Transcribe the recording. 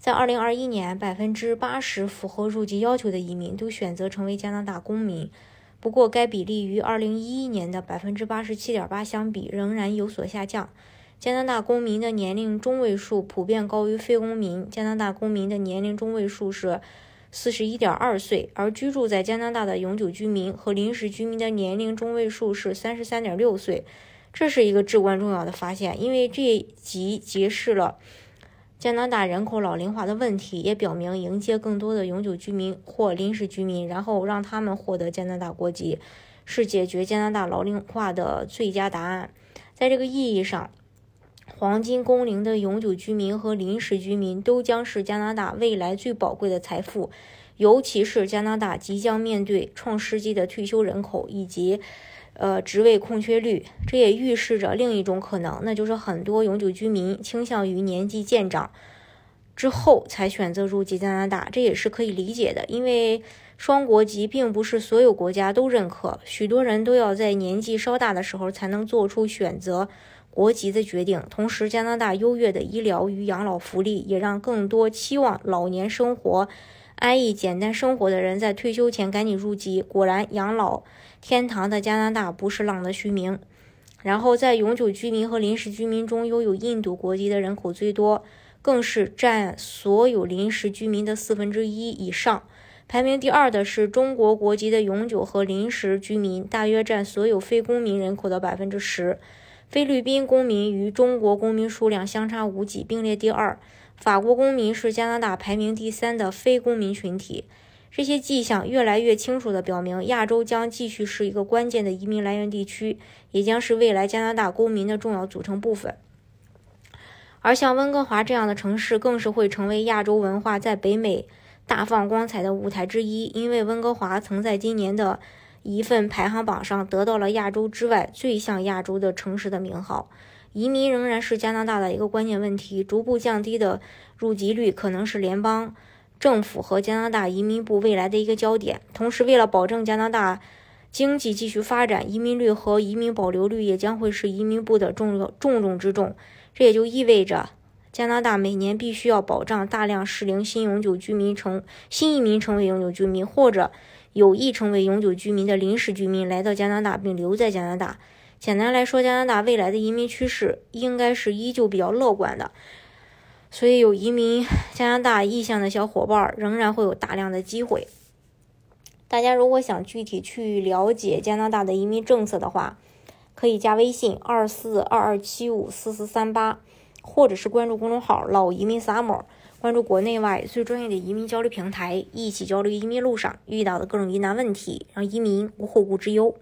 在二零二一年，百分之八十符合入籍要求的移民都选择成为加拿大公民。不过，该比例与二零一一年的百分之八十七点八相比，仍然有所下降。加拿大公民的年龄中位数普遍高于非公民。加拿大公民的年龄中位数是四十一点二岁，而居住在加拿大的永久居民和临时居民的年龄中位数是三十三点六岁。这是一个至关重要的发现，因为这一集揭示了。加拿大人口老龄化的问题也表明，迎接更多的永久居民或临时居民，然后让他们获得加拿大国籍，是解决加拿大老龄化的最佳答案。在这个意义上，黄金工龄的永久居民和临时居民都将是加拿大未来最宝贵的财富，尤其是加拿大即将面对创世纪的退休人口以及。呃，职位空缺率，这也预示着另一种可能，那就是很多永久居民倾向于年纪渐长之后才选择入籍加拿大，这也是可以理解的，因为双国籍并不是所有国家都认可，许多人都要在年纪稍大的时候才能做出选择国籍的决定。同时，加拿大优越的医疗与养老福利也让更多期望老年生活。安逸简单生活的人在退休前赶紧入籍，果然养老天堂的加拿大不是浪得虚名。然后在永久居民和临时居民中，拥有印度国籍的人口最多，更是占所有临时居民的四分之一以上。排名第二的是中国国籍的永久和临时居民，大约占所有非公民人口的百分之十。菲律宾公民与中国公民数量相差无几，并列第二。法国公民是加拿大排名第三的非公民群体，这些迹象越来越清楚地表明，亚洲将继续是一个关键的移民来源地区，也将是未来加拿大公民的重要组成部分。而像温哥华这样的城市，更是会成为亚洲文化在北美大放光彩的舞台之一，因为温哥华曾在今年的一份排行榜上得到了亚洲之外最像亚洲的城市的名号。移民仍然是加拿大的一个关键问题，逐步降低的入籍率可能是联邦政府和加拿大移民部未来的一个焦点。同时，为了保证加拿大经济继续发展，移民率和移民保留率也将会是移民部的重重中之重。这也就意味着，加拿大每年必须要保障大量适龄新永久居民成新移民成为永久居民，或者有意成为永久居民的临时居民来到加拿大并留在加拿大。简单来说，加拿大未来的移民趋势应该是依旧比较乐观的，所以有移民加拿大意向的小伙伴仍然会有大量的机会。大家如果想具体去了解加拿大的移民政策的话，可以加微信二四二二七五四四三八，或者是关注公众号“老移民 summer”，关注国内外最专业的移民交流平台，一起交流移民路上遇到的各种疑难问题，让移民无后顾之忧。